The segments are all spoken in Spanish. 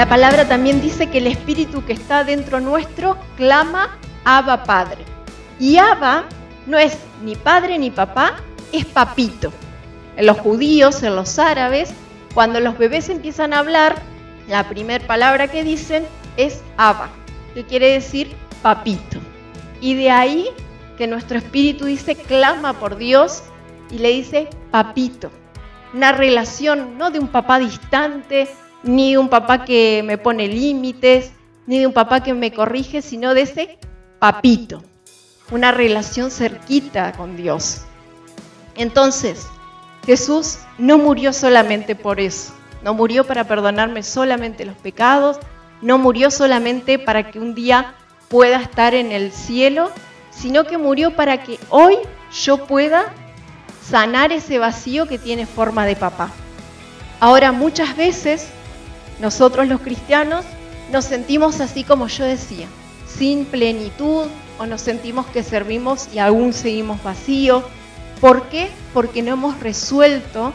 La palabra también dice que el espíritu que está dentro nuestro clama Abba Padre. Y Abba no es ni padre ni papá, es papito. En los judíos, en los árabes, cuando los bebés empiezan a hablar, la primera palabra que dicen es Abba, que quiere decir papito. Y de ahí que nuestro espíritu dice, clama por Dios y le dice papito. Una relación no de un papá distante, ni de un papá que me pone límites, ni de un papá que me corrige, sino de ese papito. Una relación cerquita con Dios. Entonces, Jesús no murió solamente por eso. No murió para perdonarme solamente los pecados. No murió solamente para que un día pueda estar en el cielo, sino que murió para que hoy yo pueda sanar ese vacío que tiene forma de papá. Ahora muchas veces nosotros los cristianos nos sentimos así como yo decía, sin plenitud o nos sentimos que servimos y aún seguimos vacíos. ¿Por qué? Porque no hemos resuelto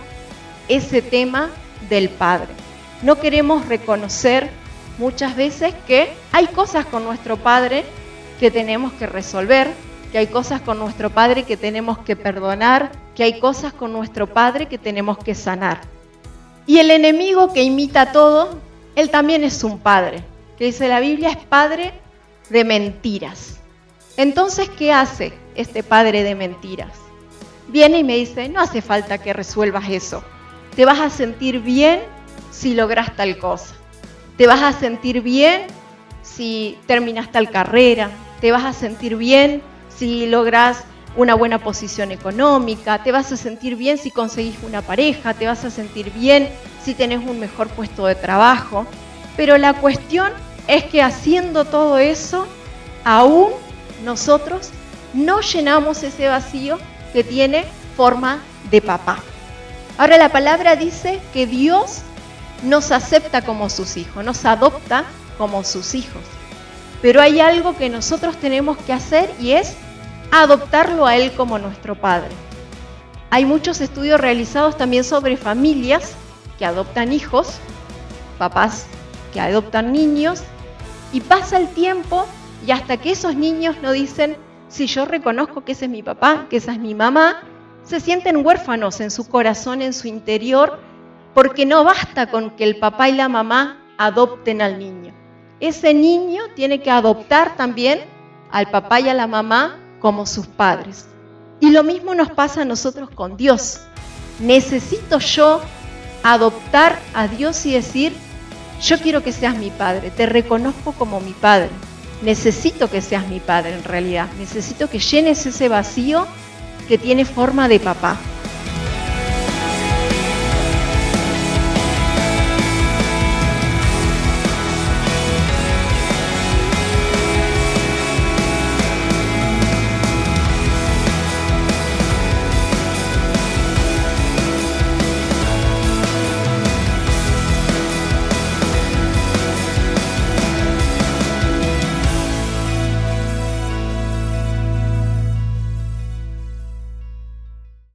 ese tema del Padre. No queremos reconocer muchas veces que hay cosas con nuestro Padre que tenemos que resolver, que hay cosas con nuestro Padre que tenemos que perdonar, que hay cosas con nuestro Padre que tenemos que sanar. Y el enemigo que imita todo, él también es un padre, que dice la Biblia es padre de mentiras. Entonces, ¿qué hace este padre de mentiras? Viene y me dice, no hace falta que resuelvas eso. Te vas a sentir bien si logras tal cosa. Te vas a sentir bien si terminas tal carrera. Te vas a sentir bien si logras una buena posición económica, te vas a sentir bien si conseguís una pareja, te vas a sentir bien si tenés un mejor puesto de trabajo. Pero la cuestión es que haciendo todo eso, aún nosotros no llenamos ese vacío que tiene forma de papá. Ahora la palabra dice que Dios nos acepta como sus hijos, nos adopta como sus hijos. Pero hay algo que nosotros tenemos que hacer y es adoptarlo a Él como nuestro Padre. Hay muchos estudios realizados también sobre familias que adoptan hijos, papás que adoptan niños, y pasa el tiempo y hasta que esos niños no dicen, si yo reconozco que ese es mi papá, que esa es mi mamá, se sienten huérfanos en su corazón, en su interior, porque no basta con que el papá y la mamá adopten al niño. Ese niño tiene que adoptar también al papá y a la mamá como sus padres. Y lo mismo nos pasa a nosotros con Dios. Necesito yo adoptar a Dios y decir, yo quiero que seas mi padre, te reconozco como mi padre. Necesito que seas mi padre en realidad. Necesito que llenes ese vacío que tiene forma de papá.